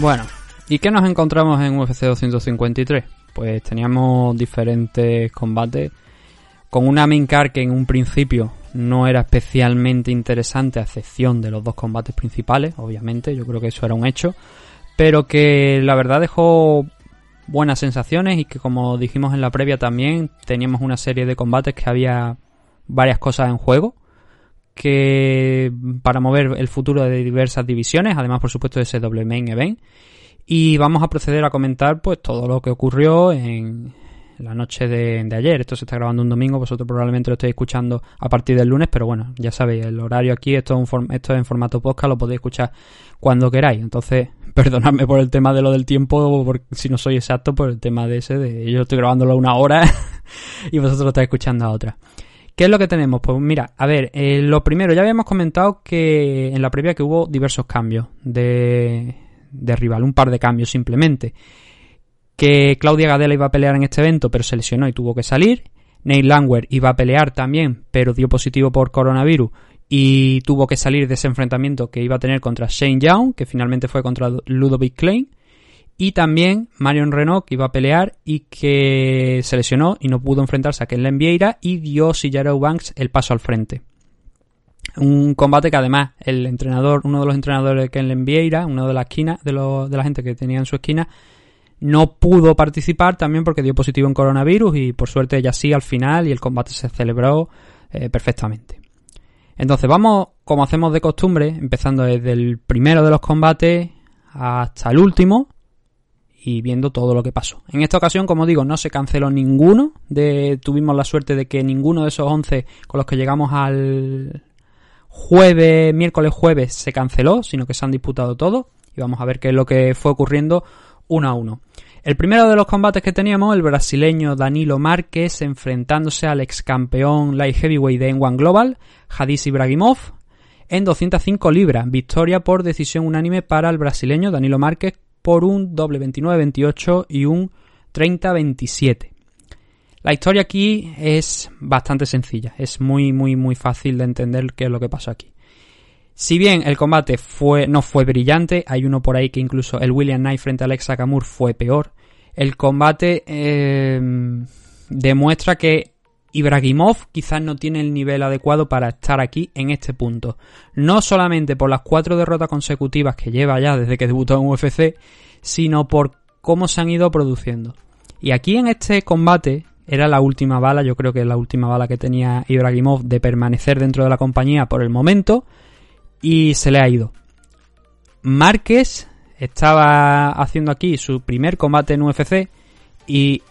Bueno, ¿y qué nos encontramos en UFC 253? Pues teníamos diferentes combates con una main card que en un principio no era especialmente interesante a excepción de los dos combates principales, obviamente, yo creo que eso era un hecho, pero que la verdad dejó buenas sensaciones y que como dijimos en la previa también teníamos una serie de combates que había varias cosas en juego que para mover el futuro de diversas divisiones, además por supuesto de ese doble main event. Y vamos a proceder a comentar pues todo lo que ocurrió en la noche de, ayer. Esto se está grabando un domingo, vosotros probablemente lo estéis escuchando a partir del lunes, pero bueno, ya sabéis, el horario aquí, esto es, en formato podcast, lo podéis escuchar cuando queráis. Entonces, perdonadme por el tema de lo del tiempo, porque si no soy exacto, por el tema de ese, de yo estoy grabándolo una hora y vosotros lo estáis escuchando a otra. ¿Qué es lo que tenemos? Pues mira, a ver, eh, lo primero, ya habíamos comentado que en la previa que hubo diversos cambios de, rival, un par de cambios simplemente. Que Claudia Gadela iba a pelear en este evento, pero se lesionó y tuvo que salir. Neil Langwer iba a pelear también, pero dio positivo por coronavirus y tuvo que salir de ese enfrentamiento que iba a tener contra Shane Young, que finalmente fue contra Ludovic Klein. Y también Marion Renault, que iba a pelear y que se lesionó y no pudo enfrentarse a Ken Vieira y dio Sillaro Banks el paso al frente. Un combate que además el entrenador, uno de los entrenadores de Ken Vieira, uno de la esquina, de, de la gente que tenía en su esquina, no pudo participar también porque dio positivo en coronavirus y por suerte ella sí al final y el combate se celebró eh, perfectamente. Entonces vamos, como hacemos de costumbre, empezando desde el primero de los combates hasta el último y viendo todo lo que pasó. En esta ocasión, como digo, no se canceló ninguno. De, tuvimos la suerte de que ninguno de esos 11 con los que llegamos al jueves, miércoles, jueves, se canceló, sino que se han disputado todos. Y vamos a ver qué es lo que fue ocurriendo uno a uno. El primero de los combates que teníamos, el brasileño Danilo Márquez enfrentándose al ex campeón light heavyweight de N1 Global, Hadis Ibrahimov, en 205 libras. Victoria por decisión unánime para el brasileño Danilo Márquez por un doble 29-28 y un 30-27. La historia aquí es bastante sencilla, es muy muy muy fácil de entender qué es lo que pasó aquí. Si bien el combate no fue brillante, hay uno por ahí que incluso el William Knight frente a Alexa Kamur fue peor. El combate eh, demuestra que Ibrahimov quizás no tiene el nivel adecuado para estar aquí en este punto. No solamente por las cuatro derrotas consecutivas que lleva ya desde que debutó en UFC, sino por cómo se han ido produciendo. Y aquí en este combate era la última bala, yo creo que es la última bala que tenía Ibrahimov de permanecer dentro de la compañía por el momento y se le ha ido. Márquez estaba haciendo aquí su primer combate en UFC y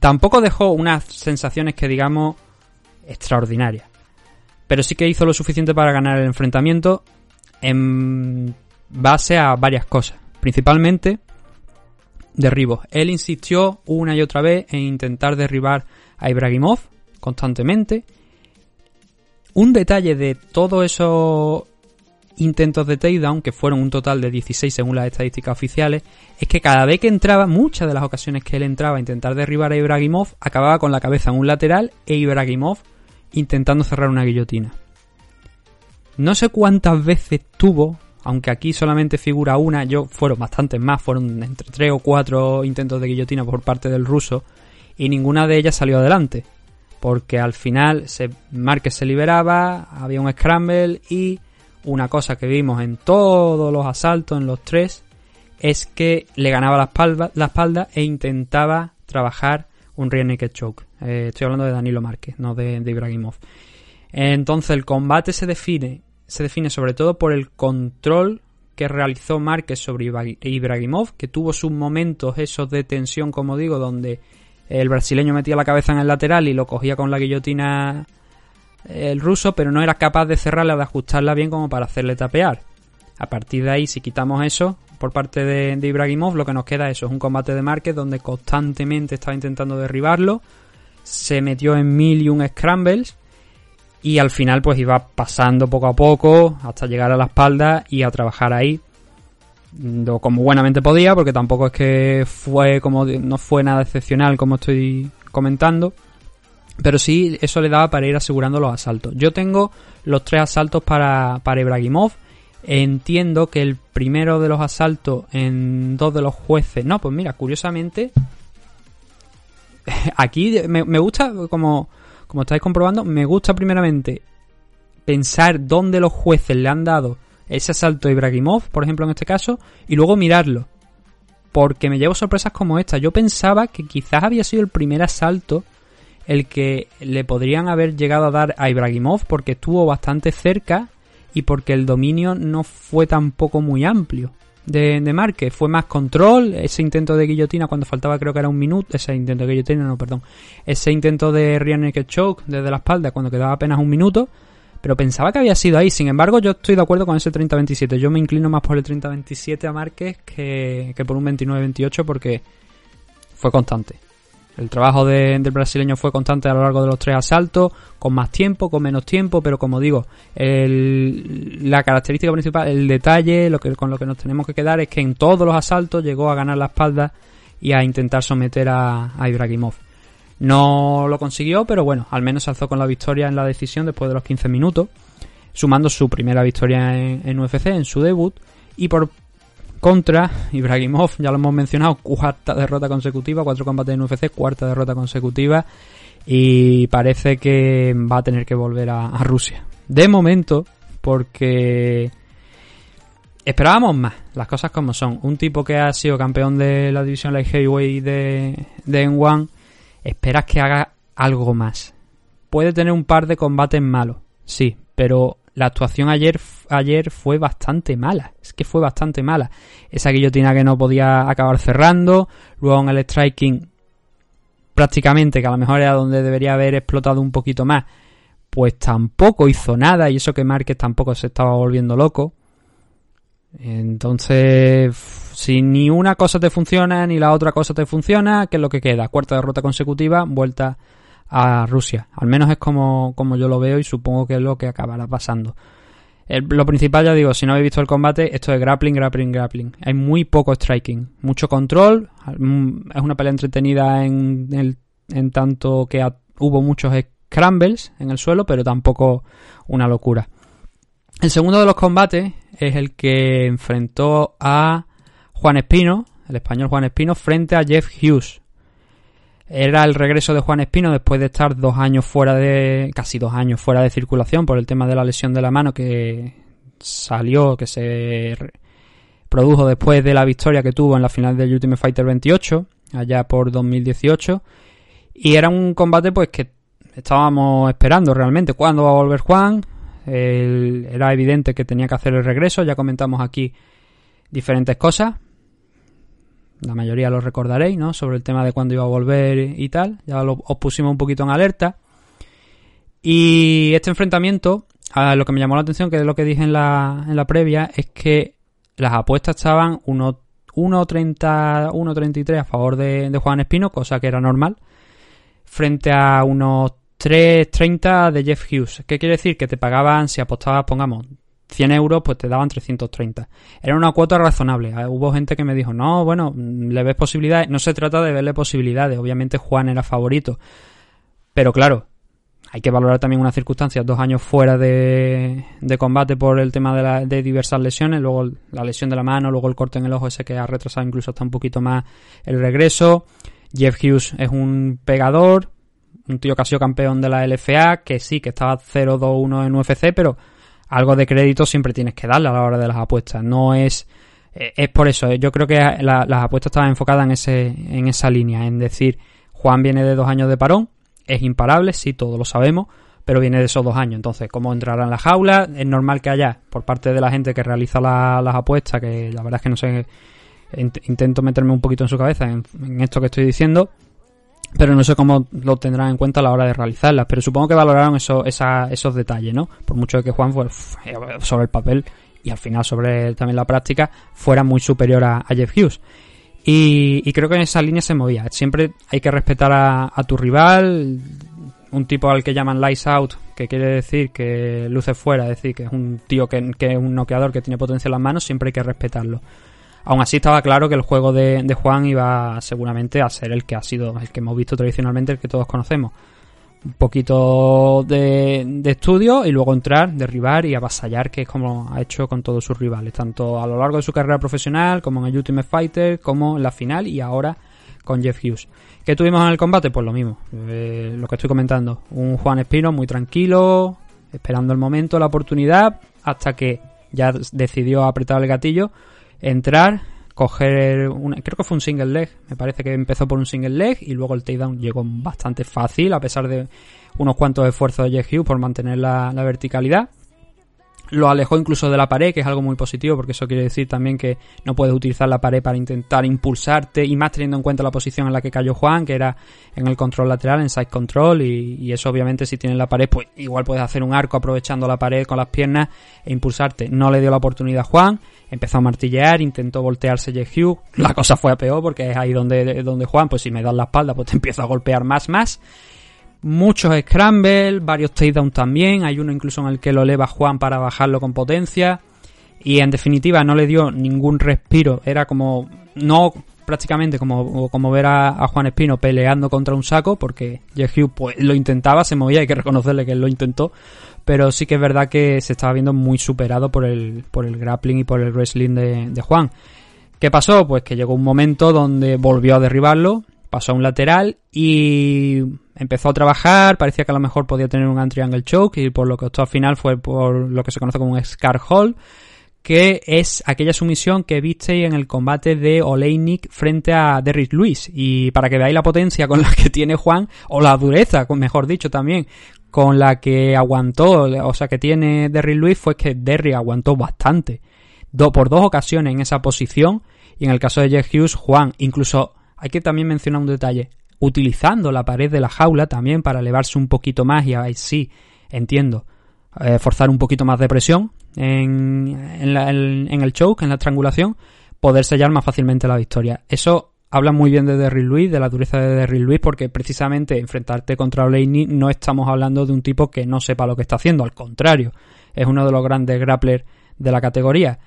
tampoco dejó unas sensaciones que digamos extraordinarias. Pero sí que hizo lo suficiente para ganar el enfrentamiento en base a varias cosas. Principalmente derribos. Él insistió una y otra vez en intentar derribar a Ibrahimov constantemente. Un detalle de todos esos intentos de takedown, que fueron un total de 16 según las estadísticas oficiales, es que cada vez que entraba, muchas de las ocasiones que él entraba a intentar derribar a Ibrahimov, acababa con la cabeza en un lateral e Ibrahimov intentando cerrar una guillotina. No sé cuántas veces tuvo, aunque aquí solamente figura una, yo fueron bastantes más, fueron entre 3 o 4 intentos de guillotina por parte del ruso, y ninguna de ellas salió adelante. Porque al final se, se liberaba, había un scramble y una cosa que vimos en todos los asaltos, en los tres, es que le ganaba la espalda, la espalda e intentaba trabajar un rear naked choke. Eh, estoy hablando de Danilo Márquez, no de, de, Ibrahimov. Entonces el combate se define, se define sobre todo por el control que realizó Márquez sobre Ibrahimov, que tuvo sus momentos esos de tensión, como digo, donde El brasileño metía la cabeza en el lateral y lo cogía con la guillotina el ruso, pero no era capaz de cerrarla, de ajustarla bien como para hacerle tapear. A partir de ahí, si quitamos eso por parte de, de Ibrahimov, lo que nos queda eso es un combate de Márquez donde constantemente estaba intentando derribarlo, se metió en mil y un scrambles y al final pues iba pasando poco a poco hasta llegar a la espalda y a trabajar ahí como buenamente podía porque tampoco es que fue como no fue nada excepcional como estoy comentando pero sí eso le daba para ir asegurando los asaltos yo tengo los tres asaltos para, para Ibrahimov entiendo que el primero de los asaltos en dos de los jueces no pues mira curiosamente aquí me, me gusta como como estáis comprobando, me gusta primeramente pensar dónde los jueces le han dado ese asalto a Ibrahimov, por ejemplo, en este caso, y luego mirarlo. Porque me llevo sorpresas como esta. Yo pensaba que quizás había sido el primer asalto el que le podrían haber llegado a dar a Ibrahimov porque estuvo bastante cerca y porque el dominio no fue tampoco muy amplio de, de Márquez. Fue más control, ese intento de guillotina cuando faltaba creo que era un minuto, ese intento de guillotina, no, perdón, ese intento de Rear Choke desde la espalda cuando quedaba apenas un minuto, pero pensaba que había sido ahí. Sin embargo, yo estoy de acuerdo con ese 30-27. Yo me inclino más por el 30-27 a Márquez que, que por un 29-28 porque fue constante. El trabajo del brasileño fue constante a lo largo de los tres asaltos, con más tiempo, con menos tiempo, pero como digo, la característica principal, el detalle, lo que, con lo que nos tenemos que quedar es que en todos los asaltos llegó a ganar la espalda y a intentar someter a, Ibrahimov. No lo consiguió, pero bueno, al menos se alzó con la victoria en la decisión después de los 15 minutos, sumando su primera victoria en, en UFC, en su debut, y por contra Ibrahimov, ya lo hemos mencionado, cuarta derrota consecutiva, cuatro combates en UFC, cuarta derrota consecutiva y parece que va a tener que volver a, Rusia. De momento, porque esperábamos más, las cosas como son. Un tipo que ha sido campeón de la división light heavyweight de, de N1, esperas que haga algo más. Puede tener un par de combates malos, sí, pero la actuación ayer, ayer fue bastante mala. Es que fue bastante mala. Esa guillotina que no podía acabar cerrando. Luego en el striking, prácticamente, que a lo mejor era donde debería haber explotado un poquito más, pues tampoco hizo nada. Y eso que Márquez tampoco se estaba volviendo loco. Entonces, si ni una cosa te funciona ni la otra cosa te funciona, ¿qué es lo que queda? Cuarta derrota consecutiva, vuelta a Rusia. Al menos es como, como yo lo veo y supongo que es lo que acabará pasando. lo principal, ya digo, si no habéis visto el combate, esto es grappling, grappling, grappling. Hay muy poco striking, mucho control. Mm, es una pelea entretenida en, el, en tanto que hubo muchos scrambles en el suelo, pero tampoco una locura. El segundo de los combates es el que enfrentó a Juan Espino, el español Juan Espino, frente a Jeff Hughes. Era el regreso de Juan Espino después de estar dos años fuera de, casi dos años fuera de circulación por el tema de la lesión de la mano que salió, que se produjo después de la victoria que tuvo en la final del Ultimate Fighter 28, allá por 2018. Y era un combate pues que estábamos esperando realmente. ¿Cuándo va a volver Juan? era evidente que tenía que hacer el regreso, ya comentamos aquí diferentes cosas la mayoría lo recordaréis, ¿no? Sobre el tema de cuándo iba a volver y tal. Ya lo, os pusimos un poquito en alerta. Y este enfrentamiento, lo que me llamó la atención, que es lo que dije en la, en la previa, es que las apuestas estaban 1.30, 1.33 a favor de, de Juan Espino, cosa que era normal, frente a unos 3.30 de Jeff Hughes. ¿Qué quiere decir? Que te pagaban, si apostabas, pongamos, 100 euros, pues te daban 330. Era una cuota razonable. Ah, hubo gente que me dijo, no, bueno, le ves posibilidades. No se trata de verle posibilidades. Obviamente Juan era favorito. Pero claro, hay que valorar también unas circunstancias. Dos años fuera de, de combate por el tema de, la, de diversas lesiones. Luego la lesión de la mano, luego el corte en el ojo ese que ha retrasado incluso hasta un poquito más el regreso. Jeff Hughes es un pegador. Un tío que ha sido campeón de la LFA. Que sí, que estaba 0-2-1 en UFC, pero algo de crédito siempre tienes que darle a la hora de las apuestas. No es. Eh, es por eso, eh, yo creo que las apuestas estaban enfocadas en, ese, en esa línea, en decir, Juan viene de dos años de parón, es imparable, sí, todos lo sabemos, pero viene de esos dos años. Entonces, ¿cómo entrará en la jaula? Es normal que haya, por parte de la gente que realiza las apuestas, que la verdad es que no sé, intento meterme un poquito en su cabeza en, esto que estoy diciendo, pero no sé cómo lo tendrán en cuenta a la hora de realizarlas. Pero supongo que valoraron eso, esos detalles, ¿no? Por mucho que Juan fue sobre el papel y al final sobre también la práctica fuera muy superior a, Jeff Hughes. Y, creo que en esa línea se movía. Siempre hay que respetar a, tu rival, un tipo al que llaman lights out, que quiere decir que luce fuera, es decir, que es un tío que, que es un noqueador que tiene potencia en las manos, siempre hay que respetarlo. Aún así estaba claro que el juego de, Juan iba seguramente a ser el que ha sido, el que hemos visto tradicionalmente, el que todos conocemos. Un poquito de, estudio y luego entrar, derribar y avasallar, que es como ha hecho con todos sus rivales, tanto a lo largo de su carrera profesional, como en el Ultimate Fighter, como en la final y ahora con Jeff Hughes. ¿Qué tuvimos en el combate? Pues lo mismo, eh, lo que estoy comentando. Un Juan Espino muy tranquilo, esperando el momento, la oportunidad, hasta que ya decidió apretar el gatillo entrar, coger, una, creo que fue un single leg, me parece que empezó por un single leg y luego el takedown llegó bastante fácil a pesar de unos cuantos esfuerzos de Jeff por mantener la, verticalidad. Lo alejó incluso de la pared, que es algo muy positivo, porque eso quiere decir también que no puedes utilizar la pared para intentar impulsarte, y más teniendo en cuenta la posición en la que cayó Juan, que era en el control lateral, en side control, y, eso obviamente si tienes la pared, pues igual puedes hacer un arco aprovechando la pared con las piernas e impulsarte. No le dio la oportunidad a Juan, empezó a martillear, intentó voltearse J. La cosa fue a peor porque es ahí donde, donde Juan, pues si me das la espalda, pues te empiezo a golpear más, más. Muchos scrambles, varios takedowns también, hay uno incluso en el que lo eleva Juan para bajarlo con potencia. Y en definitiva no le dio ningún respiro, era como, no prácticamente como, como ver a, Juan Espino peleando contra un saco, porque J. Hugh pues lo intentaba, se movía, hay que reconocerle que él lo intentó, pero sí que es verdad que se estaba viendo muy superado por el, por el grappling y por el wrestling de, Juan. ¿Qué pasó? Pues que llegó un momento donde volvió a derribarlo, pasó a un lateral y empezó a trabajar, parecía que a lo mejor podía tener un triangle choke y por lo que optó al final fue por lo que se conoce como un scar hold, que es aquella sumisión que viste en el combate de Oleinik frente a Derrick Lewis. Y para que veáis la potencia con la que tiene Juan, o la dureza, mejor dicho también, con la que aguantó, o sea, que tiene Derry Luis fue que Derry aguantó bastante. por dos ocasiones en esa posición. Y en el caso de Jeff Hughes, Juan, incluso hay que también mencionar un detalle. Utilizando la pared de la jaula también para elevarse un poquito más y ahí sí, entiendo, eh, forzar un poquito más de presión en, en el choke, en la estrangulación, poder sellar más fácilmente la victoria. Eso habla muy bien de Derry Luis, de la dureza de Derry Luis, porque precisamente enfrentarte contra Blaney no estamos hablando de un tipo que no sepa lo que está haciendo, al contrario, es uno de los grandes grapplers de la categoría.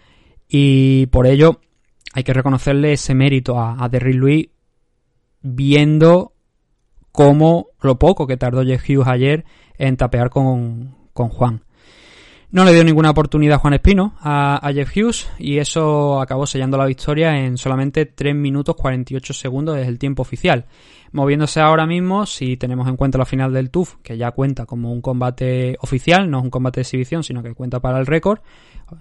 Y por ello hay que reconocerle ese mérito a, a Derry Luis viendo cómo lo poco que tardó Jeff Hughes ayer en tapear con, con Juan. No le dio ninguna oportunidad Juan Espino a, Jeff Hughes y eso acabó sellando la victoria en solamente 3 minutos 48 segundos desde el tiempo oficial. Moviéndose ahora mismo, si tenemos en cuenta la final del TUF, que ya cuenta como un combate oficial, no es un combate de exhibición, sino que cuenta para el récord,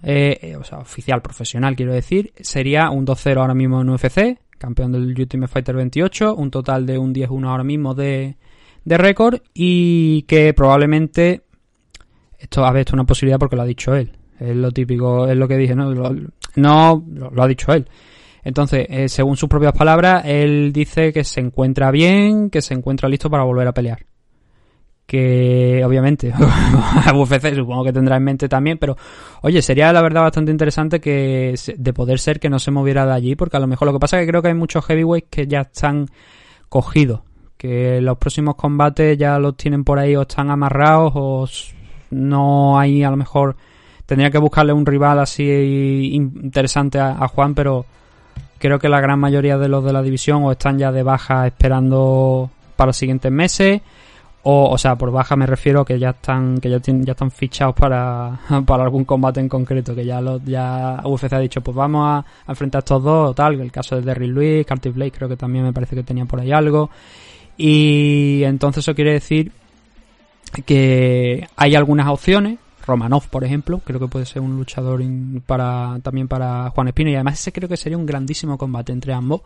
eh, o sea, oficial, profesional quiero decir, sería un 2-0 ahora mismo en UFC, campeón del Ultimate Fighter 28, un total de un 10-1 ahora mismo de, de récord y que probablemente esto, a ver, una posibilidad porque lo ha dicho él. Es lo típico, es lo que dije, ¿no? Lo, no, lo, ha dicho él. Entonces, eh, según sus propias palabras, él dice que se encuentra bien, que se encuentra listo para volver a pelear. Que obviamente a UFC supongo que tendrá en mente también, pero oye, sería la verdad bastante interesante que de poder ser que no se moviera de allí, porque a lo mejor lo que pasa es que creo que hay muchos heavyweights que ya están cogidos, que los próximos combates ya los tienen por ahí o están amarrados o no hay a lo mejor tendría que buscarle un rival así interesante a, Juan, pero creo que la gran mayoría de los de la división o están ya de baja esperando para los siguientes meses o, o sea, por baja me refiero que ya están que ya, ya están fichados para, para algún combate en concreto, que ya los ya UFC ha dicho, pues vamos a, enfrentar a estos dos o tal, el caso de Derry Lewis, Curtis Blake creo que también me parece que tenía por ahí algo. Y entonces eso quiere decir que hay algunas opciones. Romanov, por ejemplo, creo que puede ser un luchador para también para Juan Espino y además ese creo que sería un grandísimo combate entre ambos.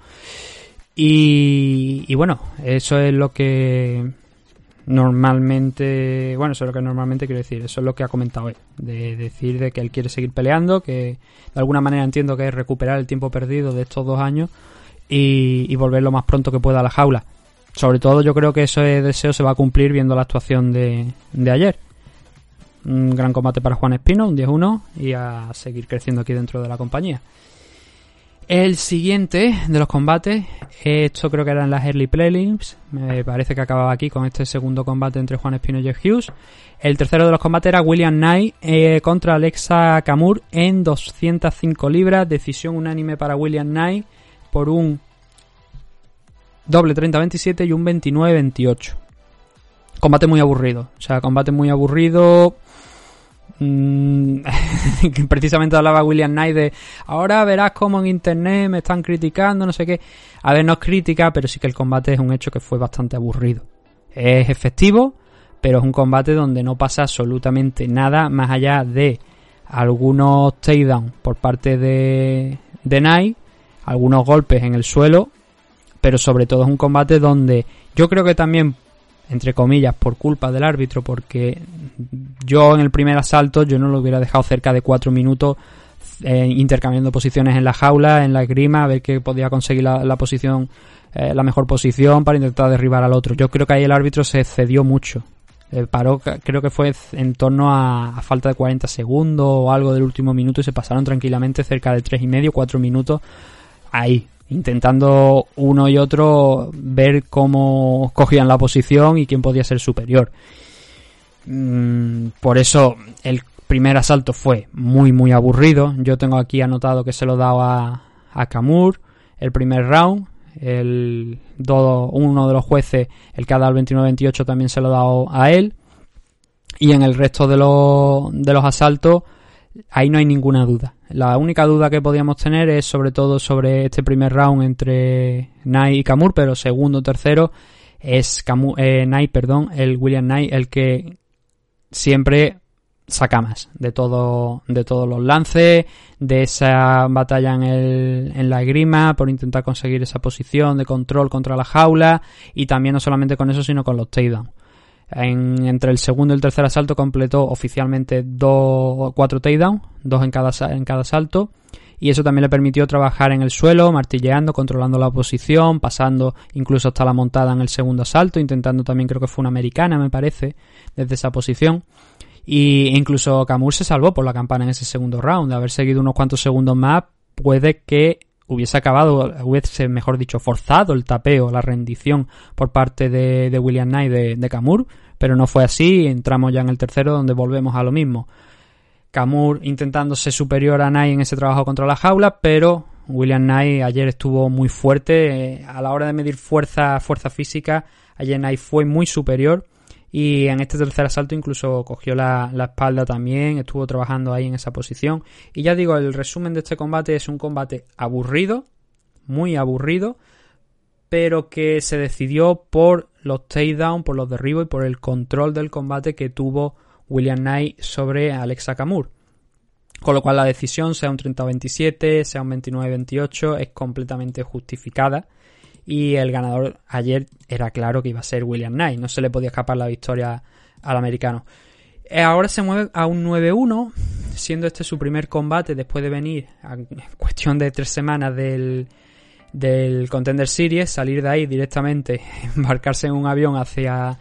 Y, bueno, eso es lo que normalmente, bueno, eso es lo que normalmente quiero decir, eso es lo que ha comentado él, de decir de que él quiere seguir peleando, que de alguna manera entiendo que es recuperar el tiempo perdido de estos dos años y, volver lo más pronto que pueda a la jaula sobre todo yo creo que ese deseo se va a cumplir viendo la actuación de, de ayer. Un gran combate para Juan Espino, un 10-1 y a seguir creciendo aquí dentro de la compañía. El siguiente de los combates, esto creo que eran las early prelims, me parece que acababa aquí con este segundo combate entre Juan Espino y Jeff Hughes. El tercero de los combates era William Knight eh, contra Alexa Kamur en 205 libras, decisión unánime para William Knight por un doble 30-27 y un 29-28. Combate muy aburrido, o sea, combate muy aburrido, Mm, precisamente hablaba William Knight de ahora verás cómo en internet me están criticando, no sé qué. A ver, no es crítica, pero sí que el combate es un hecho que fue bastante aburrido. Es efectivo, pero es un combate donde no pasa absolutamente nada más allá de algunos takedowns por parte de, de Knight, algunos golpes en el suelo, pero sobre todo es un combate donde yo creo que también entre comillas, por culpa del árbitro, porque yo en el primer asalto yo no lo hubiera dejado cerca de cuatro minutos eh, intercambiando posiciones en la jaula, en la grima, a ver qué podía conseguir la, posición, eh, la mejor posición para intentar derribar al otro. Yo creo que ahí el árbitro se excedió mucho. Eh, paró, creo que fue en torno a, falta de 40 segundos o algo del último minuto y se pasaron tranquilamente cerca de tres y medio, cuatro minutos ahí, intentando uno y otro ver cómo cogían la posición y quién podía ser superior. Mm, por eso el primer asalto fue muy muy aburrido. Yo tengo aquí anotado que se lo daba a Kamur el primer round. El, uno de los jueces, el que ha dado el 29-28, también se lo ha dado a él. Y en el resto de los, de los asaltos, ahí no hay ninguna duda. La única duda que podíamos tener es sobre todo sobre este primer round entre Knight y Kamur, pero segundo, tercero es Kamur, eh, Knight, perdón, el William Knight el que siempre saca más de todo de todos los lances, de esa batalla en, el, en la grima por intentar conseguir esa posición de control contra la jaula y también no solamente con eso sino con los takedowns entre el segundo y el tercer asalto completó oficialmente dos, cuatro takedowns, dos en cada, en cada salto. Y eso también le permitió trabajar en el suelo, martilleando, controlando la posición, pasando incluso hasta la montada en el segundo asalto, intentando también creo que fue una americana, me parece, desde esa posición. Y incluso Camur se salvó por la campana en ese segundo round. De haber seguido unos cuantos segundos más, puede que hubiese acabado, hubiese, mejor dicho, forzado el tapeo, la rendición por parte de, William Knight de, de Kamur, pero no fue así. Entramos ya en el tercero, donde volvemos a lo mismo. Kamur intentando ser superior a Knight en ese trabajo contra la jaula, pero William Knight ayer estuvo muy fuerte. Eh, a la hora de medir fuerza, fuerza física, ayer Knight fue muy superior. Y en este tercer asalto incluso cogió la, la, espalda también, estuvo trabajando ahí en esa posición. Y ya digo, el resumen de este combate es un combate aburrido, muy aburrido, pero que se decidió por los takedowns, por los derribos y por el control del combate que tuvo William Knight sobre Alexa Kamur. Con lo cual la decisión, sea un 30-27, sea un 29-28, es completamente justificada y el ganador ayer era claro que iba a ser William Knight, no se le podía escapar la victoria al americano. Eh, ahora se mueve a un 9-1, siendo este su primer combate después de venir en cuestión de tres semanas del, del Contender Series, salir de ahí directamente, embarcarse en un avión hacia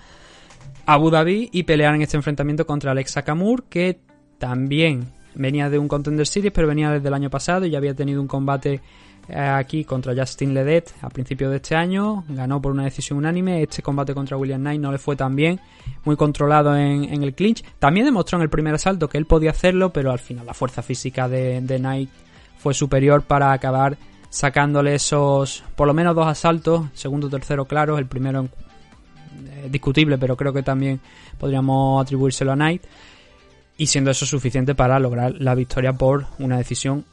Abu Dhabi y pelear en este enfrentamiento contra Alexa Kamur, que también venía de un Contender Series, pero venía desde el año pasado y ya había tenido un combate eh, aquí contra Justin Ledet a principios de este año, ganó por una decisión unánime. Este combate contra William Knight no le fue tan bien, muy controlado en, el clinch. También demostró en el primer asalto que él podía hacerlo, pero al final la fuerza física de, Knight fue superior para acabar sacándole esos por lo menos dos asaltos, segundo, tercero claro, el primero eh, discutible, pero creo que también podríamos atribuírselo a Knight. Y siendo eso suficiente para lograr la victoria por una decisión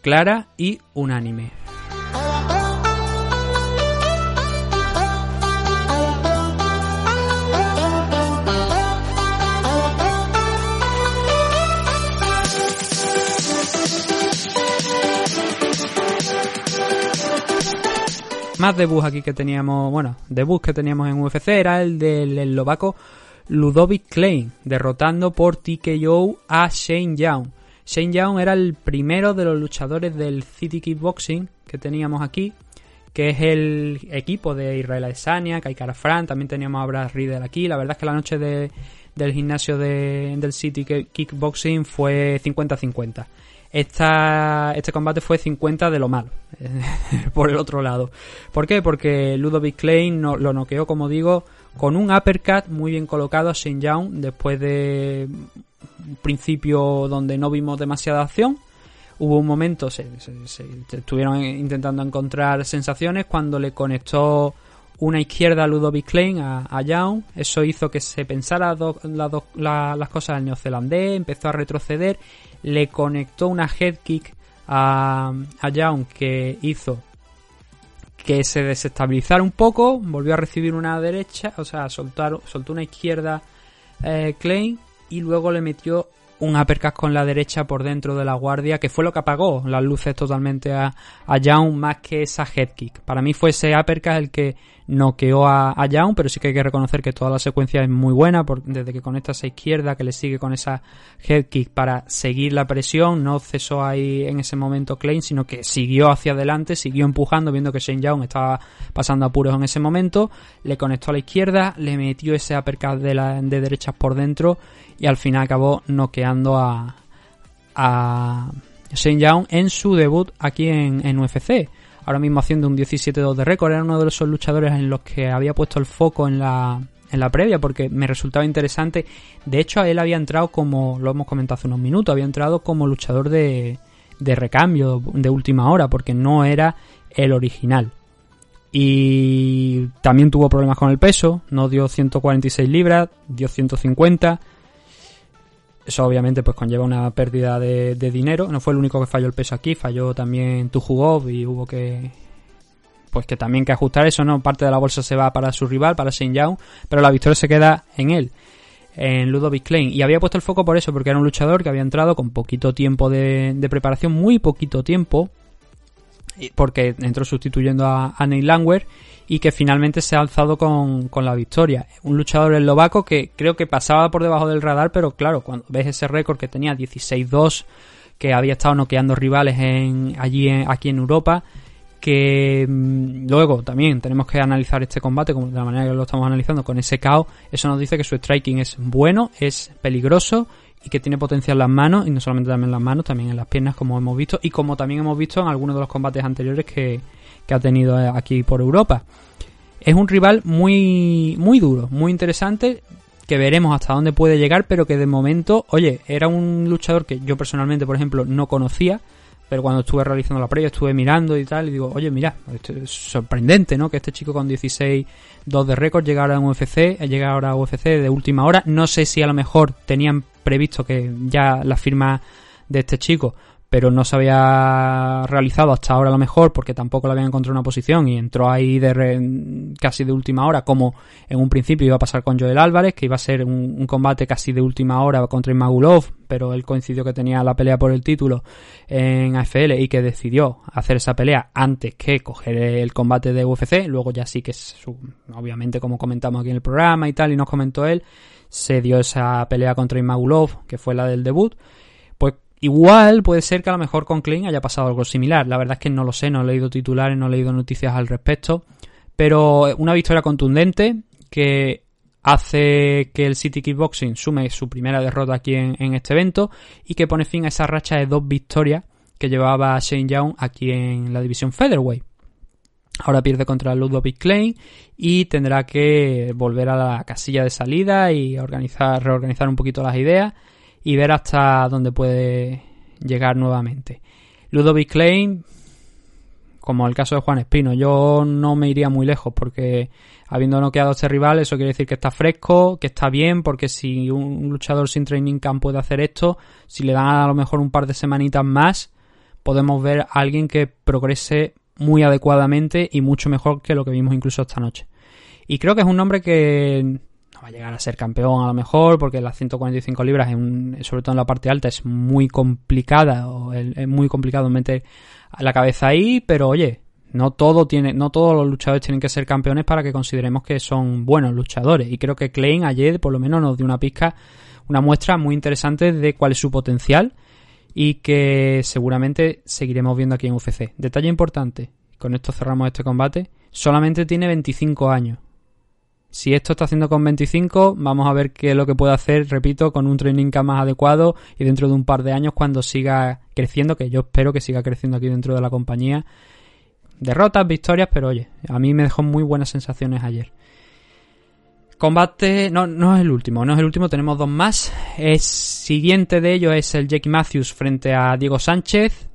clara y unánime. Más debuts aquí que teníamos, bueno, debuts que teníamos en UFC era el del eslovaco Ludovic Klein, derrotando por TKO a Shane Young. Shane Young era el primero de los luchadores del City Kickboxing que teníamos aquí, que es el equipo de Israel Adesanya, Kai Fran, también teníamos a Brad Riddle aquí. La verdad es que la noche de, del gimnasio de, del City Kickboxing fue 50-50. este combate fue 50 de lo malo, por el otro lado. ¿Por qué? Porque Ludovic Klein no, lo noqueó, como digo, con un uppercut muy bien colocado a Shane Young después de un principio donde no vimos demasiada acción hubo un momento, se, estuvieron intentando encontrar sensaciones cuando le conectó una izquierda a Ludovic Klein a, a. Eso hizo que se pensara las cosas al neozelandés, empezó a retroceder, le conectó una head kick a, a Young que hizo que se desestabilizara un poco, volvió a recibir una derecha, o sea, soltó una izquierda eh, Klein y luego le metió un uppercut con la derecha por dentro de la guardia, que fue lo que apagó las luces totalmente a, a más que esa head kick. Para mí fue ese uppercut el que noqueó a, a Young, pero sí que hay que reconocer que toda la secuencia es muy buena, desde que conecta esa izquierda, que le sigue con esa head kick para seguir la presión, no cesó ahí en ese momento Klein, sino que siguió hacia adelante, siguió empujando, viendo que Shane Young estaba pasando apuros en ese momento, le conectó a la izquierda, le metió ese uppercut de derechas por dentro y al final acabó noqueando a, a Shane Young en su debut aquí en, en UFC. Ahora mismo haciendo un 17-2 de récord, era uno de esos luchadores en los que había puesto el foco en la, en la previa porque me resultaba interesante. De hecho, él había entrado como, lo hemos comentado hace unos minutos, había entrado como luchador de, de recambio de última hora porque no era el original. Y también tuvo problemas con el peso, no dio 146 libras, dio 150 eso obviamente pues conlleva una pérdida de, dinero. No fue el único que falló el peso aquí, falló también tu jugó y hubo que pues que también que ajustar eso, ¿no? Parte de la bolsa se va para su rival, para Saint Young, pero la victoria se queda en él, en Ludovic Klein. Y había puesto el foco por eso, porque era un luchador que había entrado con poquito tiempo de, preparación, muy poquito tiempo, porque entró sustituyendo a, a Neil Langwer y que finalmente se ha alzado con, con la victoria. Un luchador eslovaco que creo que pasaba por debajo del radar, pero claro, cuando ves ese récord que tenía 16-2, que había estado noqueando rivales en, allí aquí en Europa, que mm, luego también tenemos que analizar este combate como de la manera que lo estamos analizando con ese KO, eso nos dice que su striking es bueno, es peligroso y que tiene potencia en las manos, y no solamente también en las manos, también en las piernas como hemos visto, y como también hemos visto en algunos de los combates anteriores que, que ha tenido eh, aquí por Europa. Es un rival muy, muy duro, muy interesante, que veremos hasta dónde puede llegar, pero que de momento, oye, era un luchador que yo personalmente, por ejemplo, no conocía, pero cuando estuve realizando la previa, estuve mirando y tal, y digo, oye, mira, es sorprendente, ¿no? Que este chico con 16-2 de récord llegara a UFC, eh, llega ahora a UFC de última hora. No sé si a lo mejor tenían previsto que ya la firma de este chico pero no se había realizado hasta ahora a lo mejor porque tampoco le habían encontrado una posición y entró ahí de casi de última hora como en un principio iba a pasar con Joel Álvarez que iba a ser un, combate casi de última hora contra Imagulov pero él coincidió que tenía la pelea por el título en AFL y que decidió hacer esa pelea antes que coger el combate de UFC luego ya sí que su, obviamente como comentamos aquí en el programa y tal y nos comentó él se dio esa pelea contra Imagulov que fue la del debut Igual puede ser que a lo mejor con Klein haya pasado algo similar. La verdad es que no lo sé, no he leído titulares, no he leído noticias al respecto. Pero una victoria contundente que hace que el City Kickboxing sume su primera derrota aquí en, este evento y que pone fin a esa racha de dos victorias que llevaba Shane Young aquí en la división Featherweight. Ahora pierde contra Ludovic Klein y tendrá que volver a la casilla de salida y organizar, reorganizar un poquito las ideas y ver hasta dónde puede llegar nuevamente. Ludovic Klein, como el caso de Juan Espino, yo no me iría muy lejos porque habiendo noqueado este rival, eso quiere decir que está fresco, que está bien, porque si un luchador sin training camp puede hacer esto, si le dan a lo mejor un par de semanitas más, podemos ver a alguien que progrese muy adecuadamente y mucho mejor que lo que vimos incluso esta noche. Y creo que es un nombre que va a llegar a ser campeón a lo mejor, porque las 145 libras, sobre todo en la parte alta, es muy complicada, o es muy complicado meter la cabeza ahí, pero oye, no todo tiene, no todos los luchadores tienen que ser campeones para que consideremos que son buenos luchadores. Y creo que Klein ayer por lo menos nos dio una pizca, una muestra muy interesante de cuál es su potencial y que seguramente seguiremos viendo aquí en UFC. Detalle importante, con esto cerramos este combate, solamente tiene 25 años. Si esto está haciendo con 25, vamos a ver qué es lo que puede hacer, repito, con un training más adecuado y dentro de un par de años cuando siga creciendo, que yo espero que siga creciendo aquí dentro de la compañía. Derrotas, victorias, pero oye, a mí me dejó muy buenas sensaciones ayer. Combate, no, no es el último, no es el último, tenemos dos más. El siguiente de ellos es el Jake Matthews frente a Diego Sánchez.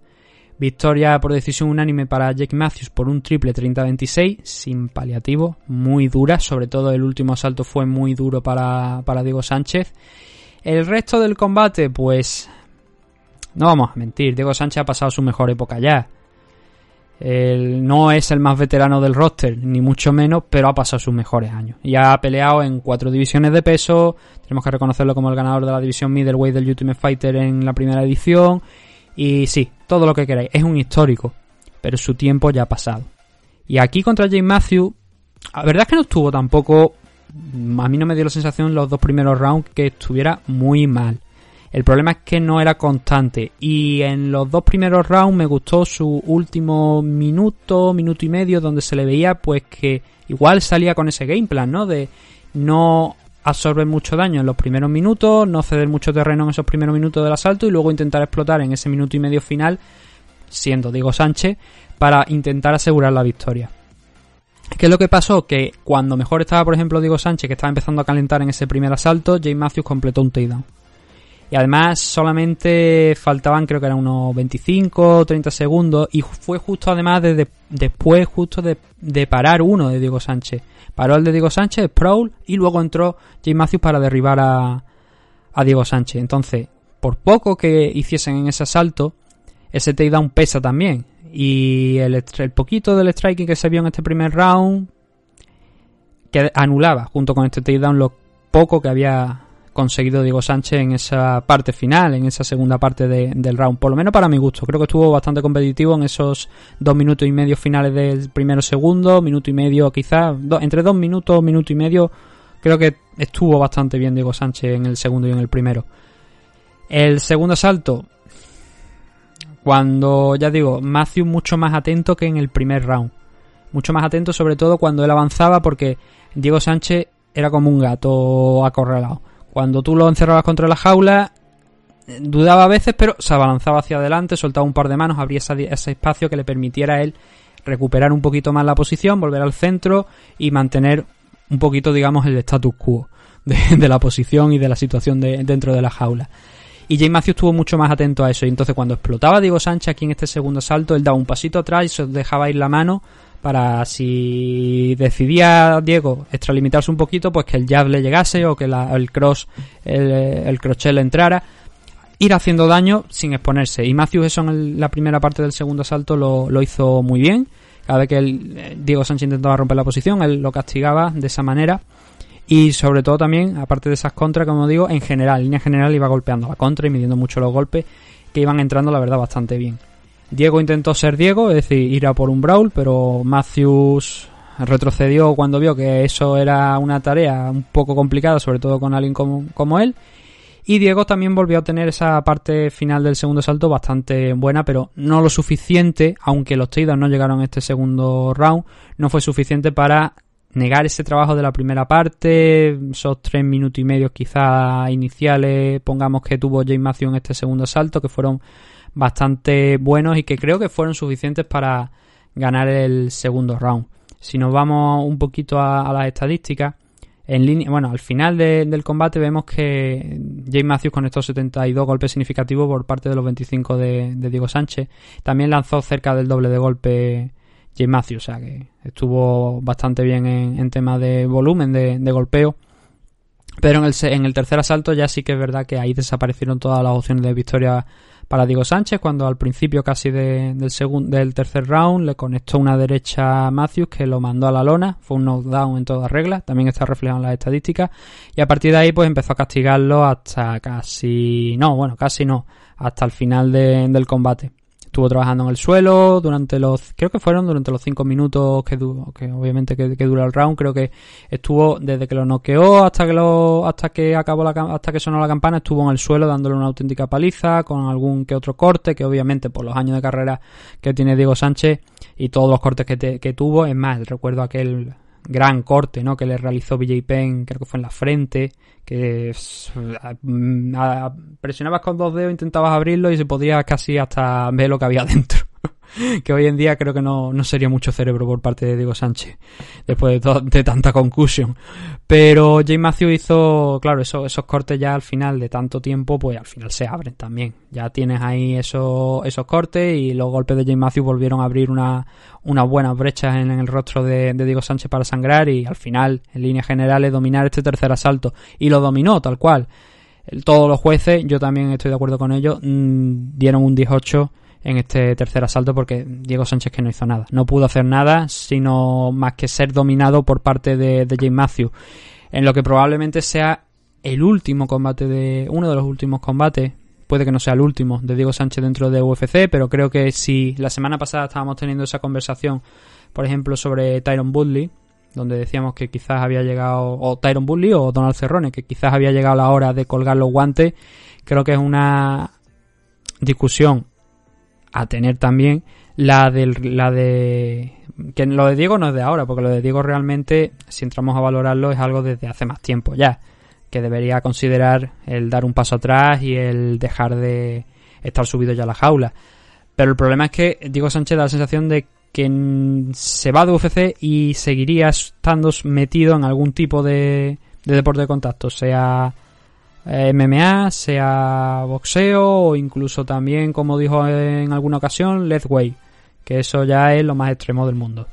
Victoria por decisión unánime para Jake Matthews por un triple 30-26, sin paliativo, muy dura, sobre todo el último asalto fue muy duro para, para Diego Sánchez. El resto del combate, pues... No vamos a mentir, Diego Sánchez ha pasado su mejor época ya. no es el más veterano del roster, ni mucho menos, pero ha pasado sus mejores años. Y ha peleado en cuatro divisiones de peso. Tenemos que reconocerlo como el ganador de la división middleweight del Ultimate Fighter en la primera edición. Y sí, todo lo que queráis. Es un histórico, pero su tiempo ya ha pasado. Y aquí contra James Matthew, la verdad es que no estuvo tampoco. A mí no me dio la sensación en los dos primeros rounds que estuviera muy mal. El problema es que no era constante. Y en los dos primeros rounds me gustó su último minuto, minuto y medio, donde se le veía pues que igual salía con ese game plan, ¿no? De no absorber mucho daño en los primeros minutos, no ceder mucho terreno en esos primeros minutos del asalto y luego intentar explotar en ese minuto y medio final, siendo Diego Sánchez, para intentar asegurar la victoria. ¿Qué es lo que pasó? Que cuando mejor estaba, por ejemplo, Diego Sánchez, que estaba empezando a calentar en ese primer asalto, James Matthews completó un takedown. Y además solamente faltaban creo que eran unos 25 o 30 segundos y fue justo además de, después justo de, parar uno de Diego Sánchez. Paró el de Diego Sánchez, Prowl, y luego entró James Matthews para derribar a, a Diego Sánchez. Entonces, por poco que hiciesen en ese asalto, ese takedown pesa también. Y el, el poquito del striking que se vio en este primer round, que anulaba junto con este takedown lo poco que había conseguido Diego Sánchez en esa parte final, en esa segunda parte del round. Por lo menos para mi gusto. Creo que estuvo bastante competitivo en esos dos minutos y medio finales del primero segundo, minuto y medio quizás, entre dos minutos, minuto y medio. Creo que estuvo bastante bien Diego Sánchez en el segundo y en el primero. El segundo salto, cuando ya digo, Matthew mucho más atento que en el primer round. Mucho más atento sobre todo cuando él avanzaba porque Diego Sánchez era como un gato acorralado. Cuando tú lo encerrabas contra la jaula, dudaba a veces, pero se abalanzaba hacia adelante, soltaba un par de manos, abría ese espacio que le permitiera a él recuperar un poquito más la posición, volver al centro y mantener un poquito, digamos, el status quo de, la posición y de la situación dentro de la jaula. Y James Matthews estuvo mucho más atento a eso. Y entonces cuando explotaba Diego Sánchez aquí en este segundo salto, él daba un pasito atrás y se dejaba ir la mano para si decidía Diego extralimitarse un poquito, pues que el jab le llegase o que el cross, el, crochet le entrara. Ir haciendo daño sin exponerse. Y Matthews eso en la primera parte del segundo asalto lo, lo hizo muy bien. Cada vez que el, eh, Diego Sánchez intentaba romper la posición, él lo castigaba de esa manera. Y sobre todo también, aparte de esas contras, como digo, en general, en línea general iba golpeando la contra y midiendo mucho los golpes que iban entrando, la verdad, bastante bien. Diego intentó ser Diego, es decir, ir a por un Brawl, pero Matthews retrocedió cuando vio que eso era una tarea un poco complicada, sobre todo con alguien como, él. Y Diego también volvió a tener esa parte final del segundo salto bastante buena, pero no lo suficiente, aunque los takedowns no llegaron a este segundo round, no fue suficiente para negar ese trabajo de la primera parte, esos tres minutos y medio quizá iniciales, pongamos que tuvo James Matthews en este segundo salto, que fueron bastante buenos y que creo que fueron suficientes para ganar el segundo round. Si nos vamos un poquito a, las estadísticas, en línea, bueno, al final del combate vemos que James Matthews conectó 72 golpes significativos por parte de los 25 de, Diego Sánchez. También lanzó cerca del doble de golpe James Matthews, o sea que estuvo bastante bien en, tema de volumen de, golpeo. Pero en el, en el tercer asalto ya sí que es verdad que ahí desaparecieron todas las opciones de victoria para Diego Sánchez cuando al principio casi del, segundo, del tercer round le conectó una derecha a Matthews que lo mandó a la lona, fue un knockdown en todas reglas, también está reflejado en las estadísticas. Y a partir de ahí pues empezó a castigarlo hasta casi, no, bueno, casi no, hasta el final del combate. Estuvo trabajando en el suelo durante los, creo que fueron durante los cinco minutos que, que obviamente que, dura el round, creo que estuvo desde que lo noqueó hasta que lo, hasta que acabó la, hasta que sonó la campana, estuvo en el suelo dándole una auténtica paliza con algún que otro corte, que obviamente por los años de carrera que tiene Diego Sánchez y todos los cortes que, que tuvo, es más, recuerdo aquel gran corte ¿no? que le realizó BJ Penn, creo que fue en la frente, que mm, presionabas con dos dedos, intentabas abrirlo y se podía casi hasta ver lo que había dentro. que hoy en día creo que no, no, sería mucho cerebro por parte de Diego Sánchez, después de, tanta concussion. Pero James Matthew hizo, claro, esos, esos cortes ya al final de tanto tiempo, pues al final se abren también. Ya tienes ahí esos, esos cortes y los golpes de James Matthew volvieron a abrir una, unas buenas brechas en, el rostro de, Diego Sánchez para sangrar y al final, en líneas generales, dominar este tercer asalto. Y lo dominó tal cual. Todos los jueces, yo también estoy de acuerdo con ellos, mm, dieron un 18 en este tercer asalto porque Diego Sánchez que no hizo nada. No pudo hacer nada sino más que ser dominado por parte de, de James Matthew. En lo que probablemente sea el último combate de. uno de los últimos combates. Puede que no sea el último de Diego Sánchez dentro de UFC, pero creo que si la semana pasada estábamos teniendo esa conversación, por ejemplo, sobre Tyron Woodley, donde decíamos que quizás había llegado, o Tyron Woodley o Donald Cerrone, que quizás había llegado la hora de colgar los guantes, creo que es una discusión a tener también la de la de que lo de Diego no es de ahora, porque lo de Diego realmente, si entramos a valorarlo, es algo desde hace más tiempo ya, que debería considerar el dar un paso atrás y el dejar de estar subido ya a la jaula. Pero el problema es que Diego Sánchez da la sensación de que se va de UFC y seguiría estando metido en algún tipo de, de deporte de contacto, sea MMA, sea boxeo o incluso también, como dijo en alguna ocasión, Way, que eso ya es lo más extremo del mundo.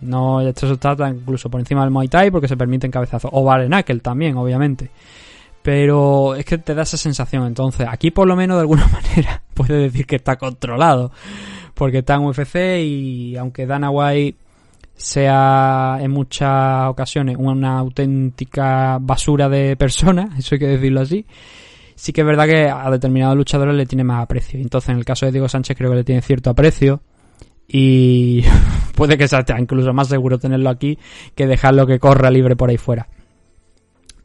No, esto se trata incluso por encima del Muay Thai porque se permiten cabezazos. O Bare también, obviamente. Pero es que te da esa sensación. Entonces, aquí por lo menos de alguna manera puede decir que está controlado. Porque está en UFC y aunque Dana White sea en muchas ocasiones una auténtica basura de persona, eso hay que decirlo así, sí que es verdad que a determinados luchadores le tiene más aprecio. Entonces, en el caso de Diego Sánchez creo que le tiene cierto aprecio y puede que sea incluso más seguro tenerlo aquí que dejarlo que corra libre por ahí fuera.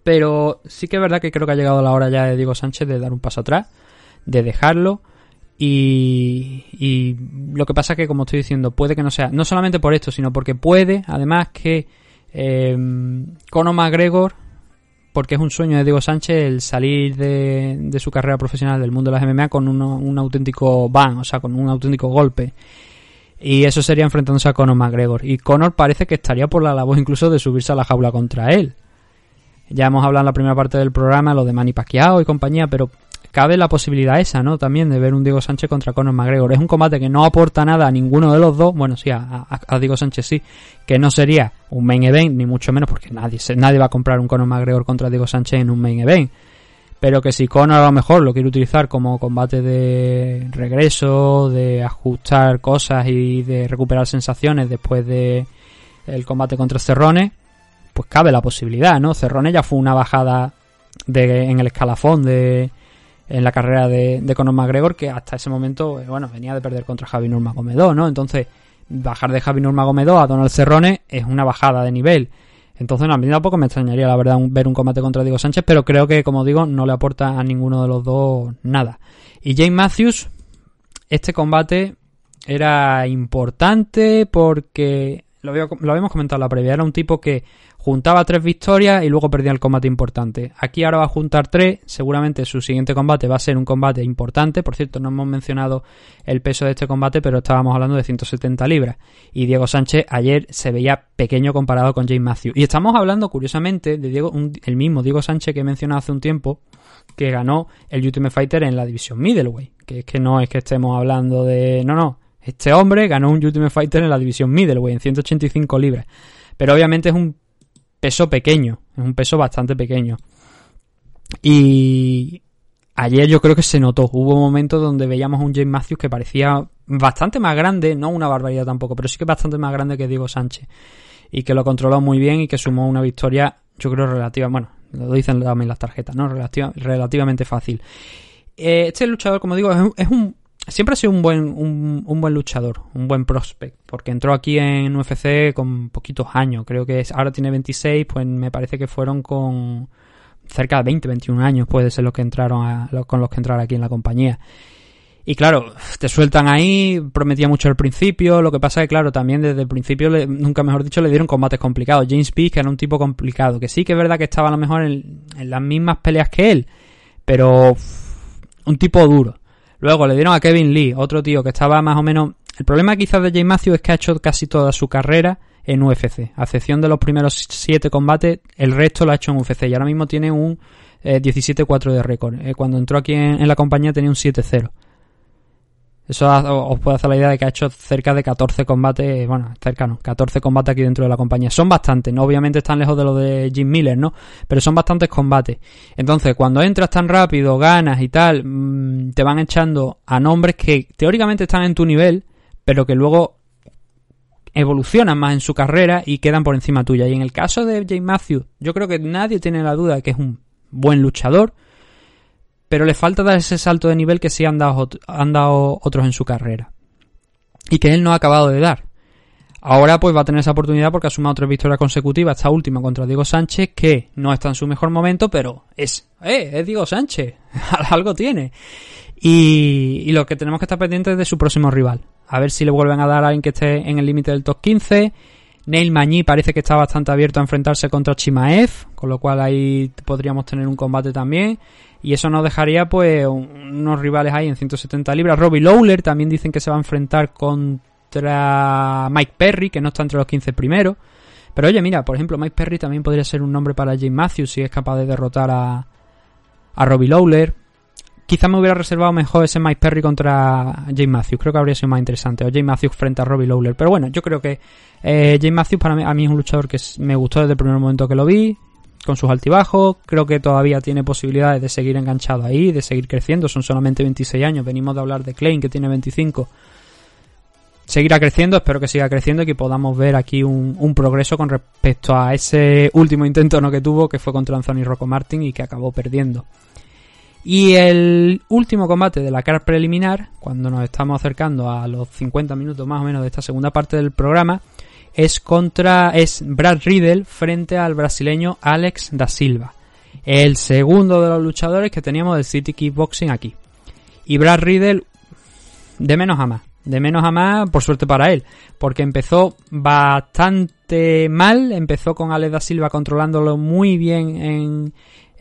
Pero sí que es verdad que creo que ha llegado la hora ya de Diego Sánchez de dar un paso atrás, de dejarlo y, lo que pasa que, como estoy diciendo, puede que no sea, no solamente por esto, sino porque puede, además, que eh, Conor McGregor, porque es un sueño de Diego Sánchez el salir de, su carrera profesional del mundo de las MMA con un auténtico ban, o sea, con un auténtico golpe. Y eso sería enfrentándose a Conor McGregor. Y Conor parece que estaría por la labor incluso de subirse a la jaula contra él. Ya hemos hablado en la primera parte del programa, lo de Manny Pacquiao y compañía, pero cabe la posibilidad esa, ¿no? También de ver un Diego Sánchez contra Conor McGregor. Es un combate que no aporta nada a ninguno de los dos. Bueno, sí, a, Diego Sánchez sí, que no sería un main event, ni mucho menos, porque nadie, nadie va a comprar un Conor McGregor contra Diego Sánchez en un main event. Pero que si Conor a lo mejor lo quiere utilizar como combate de regreso, de ajustar cosas y de recuperar sensaciones después de el combate contra Cerrone, pues cabe la posibilidad, ¿no? Cerrone ya fue una bajada de, en el escalafón de, en la carrera de, de Conor McGregor, que hasta ese momento, eh, bueno, venía de perder contra Javi Nurmagomedov, ¿no? Entonces, bajar de Javi Nurmagomedov a Donald Cerrone es una bajada de nivel. Entonces, no, a mí tampoco me extrañaría, la verdad, ver un combate contra Diego Sánchez, pero creo que, como digo, no le aporta a ninguno de los dos nada. Y James Matthews, este combate era importante porque lo, lo habíamos comentado en la previa, era un tipo que juntaba tres victorias y luego perdía el combate importante. Aquí ahora va a juntar tres, seguramente su siguiente combate va a ser un combate importante, por cierto no hemos mencionado el peso de este combate, pero estábamos hablando de 170 libras y Diego Sánchez ayer se veía pequeño comparado con James Matthews. Y estamos hablando curiosamente de Diego, el mismo Diego Sánchez que he mencionado hace un tiempo, que ganó el Ultimate Fighter en la división middleweight, que es que no es que estemos hablando de... no, no, este hombre ganó un Ultimate Fighter en la división middleweight en 185 libras. Pero obviamente es un peso pequeño, es un peso bastante pequeño. Y ayer yo creo que se notó, hubo momentos donde veíamos un James Matthews que parecía bastante más grande, no una barbaridad tampoco, pero sí que bastante más grande que Diego Sánchez. Y que lo controló muy bien y que sumó una victoria, yo creo, relativa, bueno, lo dicen también las tarjetas, ¿no? relativamente fácil. Eh, este luchador, como digo, es un, siempre ha sido un buen, un, buen luchador, un buen prospect, porque entró aquí en UFC con poquitos años, creo que ahora tiene 26, pues me parece que fueron con cerca de 20, 21 años, puede ser los que entraron a, con los que entraron aquí en la compañía. Y claro, te sueltan ahí, prometía mucho al principio, lo que pasa es que claro, también desde el principio, nunca mejor dicho, le dieron combates complicados. James Peake era un tipo complicado, que sí que es verdad que estaba a lo mejor en las mismas peleas que él, pero un tipo duro. Luego le dieron a Kevin Lee, otro tío que estaba más o menos... El problema quizás de Jay Matthews es que ha hecho casi toda su carrera en UFC. A excepción de los primeros siete combates, el resto lo ha hecho en UFC. Y ahora mismo tiene un 17-4 de récord. Eh, cuando entró aquí en, la compañía tenía un 7-0. Eso os puede hacer la idea de que ha hecho cerca de 14 combates, bueno, cercano, 14 combates aquí dentro de la compañía. Son bastantes, ¿no? Obviamente están lejos de lo de Jim Miller, ¿no? Pero son bastantes combates. Entonces, cuando entras tan rápido, ganas y tal, mm, te van echando a nombres que teóricamente están en tu nivel, pero que luego evolucionan más en su carrera y quedan por encima tuya. Y en el caso de James Matthews, yo creo que nadie tiene la duda de que es un buen luchador, pero le falta dar ese salto de nivel que sí han dado, otros en su carrera. Y que él no ha acabado de dar. Ahora pues va a tener esa oportunidad porque ha sumado tres victorias consecutivas, esta última contra Diego Sánchez, que no está en su mejor momento, pero es, eh, es Diego Sánchez, algo tiene. Y, y, lo que tenemos que estar pendientes es de su próximo rival. A ver si le vuelven a dar a alguien que esté en el límite del top 15. Neil Mañí parece que está bastante abierto a enfrentarse contra Chimaev, con lo cual ahí podríamos tener un combate también. Y eso nos dejaría pues unos rivales ahí en 170 libras. Robbie Lawler también dicen que se va a enfrentar contra Mike Perry, que no está entre los 15 primeros. Pero oye, mira, por ejemplo, Mike Perry también podría ser un nombre para James Matthews si es capaz de derrotar a, a Robbie Lawler. Quizá me hubiera reservado mejor ese Mike Perry contra James Matthews. Creo que habría sido más interesante. O James Matthews frente a Robbie Lawler. Pero bueno, yo creo que eh, James Matthews para mí, a mí es un luchador que me gustó desde el primer momento que lo vi con sus altibajos. Creo que todavía tiene posibilidades de seguir enganchado ahí, de seguir creciendo. Son solamente 26 años. Venimos de hablar de Klein, que tiene 25. Seguirá creciendo, espero que siga creciendo y que podamos ver aquí un, progreso con respecto a ese último intento no que tuvo, que fue contra Anthony Rocco Martin y que acabó perdiendo. Y el último combate de la cara preliminar, cuando nos estamos acercando a los 50 minutos más o menos de esta segunda parte del programa, es contra es Brad Riddle frente al brasileño Alex da Silva, el segundo de los luchadores que teníamos del City Kickboxing aquí. Y Brad Riddle de menos a más, de menos a más por suerte para él, porque empezó bastante mal, empezó con Alex da Silva controlándolo muy bien en,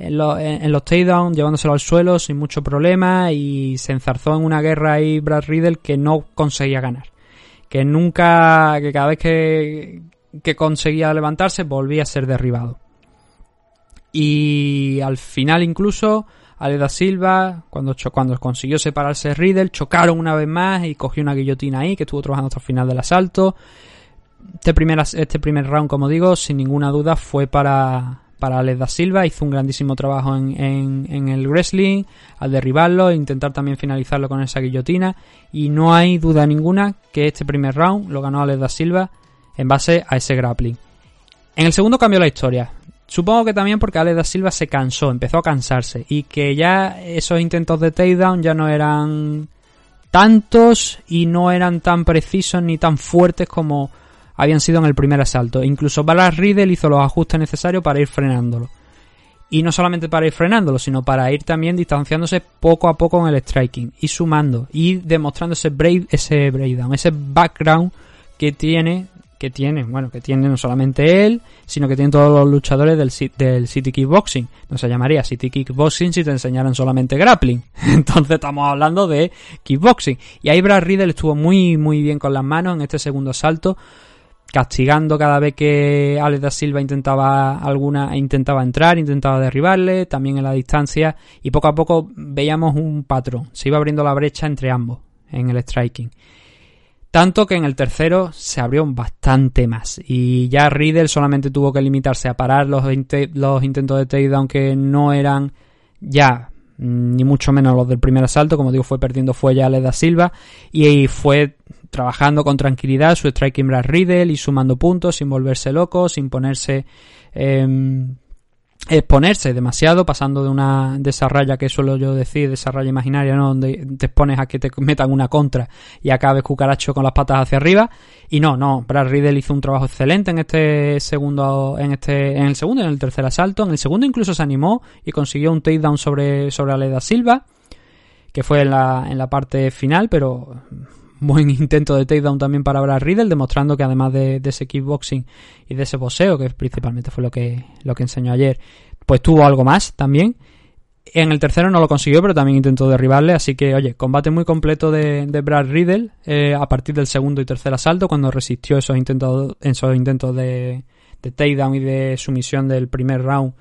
en, los takedowns, llevándoselo al suelo sin mucho problema y se enzarzó en una guerra ahí Brad Riddle que no conseguía ganar que nunca, que cada vez que, que conseguía levantarse volvía a ser derribado. Y al final incluso Aleda Silva, cuando, cuando consiguió separarse Riddle, chocaron una vez más y cogió una guillotina ahí que estuvo trabajando hasta el final del asalto. Este primer, este primer round, como digo, sin ninguna duda fue para, para Alex da Silva. Hizo un grandísimo trabajo en, en, el wrestling al derribarlo e intentar también finalizarlo con esa guillotina. Y no hay duda ninguna que este primer round lo ganó Alex da Silva en base a ese grappling. En el segundo cambió la historia. Supongo que también porque Alex da Silva se cansó, empezó a cansarse. Y que ya esos intentos de takedown ya no eran tantos y no eran tan precisos ni tan fuertes como habían sido en el primer asalto. Incluso Ballard Riddle hizo los ajustes necesarios para ir frenándolo. Y no solamente para ir frenándolo, sino para ir también distanciándose poco a poco en el striking y sumando y demostrando ese, break, ese breakdown, ese background que tiene, que tiene, bueno, que tiene no solamente él, sino que tienen todos los luchadores del, del City Kickboxing. No se llamaría City Kickboxing si te enseñaran solamente grappling. Entonces estamos hablando de kickboxing. Y ahí Brad Riddle estuvo muy, muy bien con las manos en este segundo asalto castigando cada vez que Alex da Silva intentaba alguna intentaba entrar, intentaba derribarle, también en la distancia y poco a poco veíamos un patrón, se iba abriendo la brecha entre ambos en el striking. Tanto que en el tercero se abrió bastante más y ya Riddle solamente tuvo que limitarse a parar los, intentos de takedown que no eran ya ni mucho menos los del primer asalto, como digo, fue perdiendo fuelle a Alex da Silva y fue trabajando con tranquilidad su striking Brad Riddle y sumando puntos sin volverse loco, sin ponerse em, exponerse demasiado, pasando de una de esa raya que suelo yo decir, de esa raya imaginaria, ¿no? Donde te expones a que te metan una contra y acabes cucaracho con las patas hacia arriba. Y no, no, Brad Riddle hizo un trabajo excelente en este segundo, en este, en el segundo en el tercer asalto. En el segundo incluso se animó y consiguió un takedown sobre, sobre Aleda Silva, que fue en la, en la parte final, pero buen intento de takedown también para Brad Riddle, demostrando que además de, ese kickboxing y de ese boxeo, que principalmente fue lo que, lo que enseñó ayer, pues tuvo algo más también. En el tercero no lo consiguió, pero también intentó derribarle. Así que, oye, combate muy completo de, Brad Riddle eh, a partir del segundo y tercer asalto, cuando resistió esos intentos, esos intentos de, de takedown y de sumisión del primer round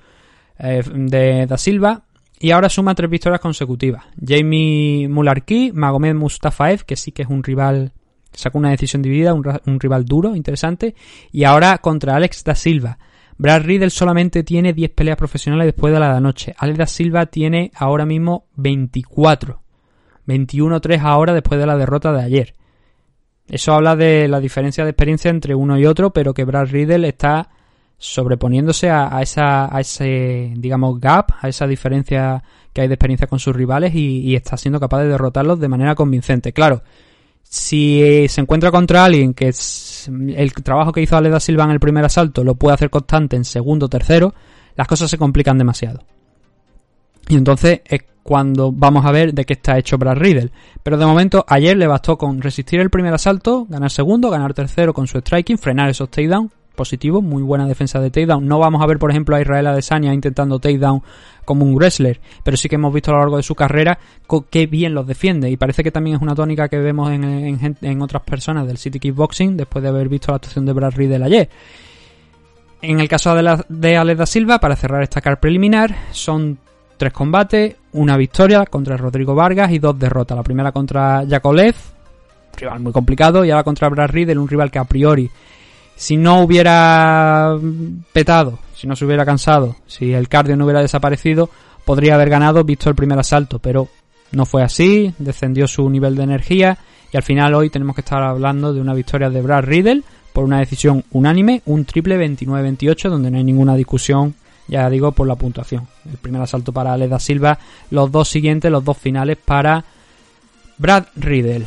eh, de Da Silva. Y ahora suma tres victorias consecutivas. Jamie Mularki, Magomed Mustafaev, que sí que es un rival, sacó una decisión dividida, un, rival duro, interesante. Y ahora contra Alex da Silva. Brad Riddle solamente tiene 10 peleas profesionales después de la de anoche. Alex da Silva tiene ahora mismo 24. 21-3 ahora después de la derrota de ayer. Eso habla de la diferencia de experiencia entre uno y otro, pero que Brad Riddle está sobreponiéndose a, esa, ese, digamos, gap, a esa diferencia que hay de experiencia con sus rivales y, está siendo capaz de derrotarlos de manera convincente. Claro, si se encuentra contra alguien que es, el trabajo que hizo Aleda Silva en el primer asalto lo puede hacer constante en segundo o tercero, las cosas se complican demasiado. Y entonces es cuando vamos a ver de qué está hecho Brad Riddle. Pero de momento, ayer le bastó con resistir el primer asalto, ganar segundo, ganar tercero con su striking, frenar esos takedowns muy buena defensa de takedown. No vamos a ver, por ejemplo, a Israel Adesanya intentando takedown como un wrestler, pero sí que hemos visto a lo largo de su carrera qué bien los defiende y parece que también es una tónica que vemos en, en, otras personas del City Kickboxing después de haber visto la actuación de Brad Riddle ayer. En el caso de, la, Silva, para cerrar esta car preliminar, son tres combates, una victoria contra Rodrigo Vargas y dos derrotas. La primera contra Yakolev, rival muy complicado, y ahora contra Brad Riddle, un rival que a priori si no hubiera petado, si no se hubiera cansado, si el cardio no hubiera desaparecido, podría haber ganado visto el primer asalto, pero no fue así, descendió su nivel de energía y al final hoy tenemos que estar hablando de una victoria de Brad Riddle por una decisión unánime, un triple 29-28 donde no hay ninguna discusión, ya digo, por la puntuación. El primer asalto para Leda Silva, los dos siguientes, los dos finales para Brad Riddle.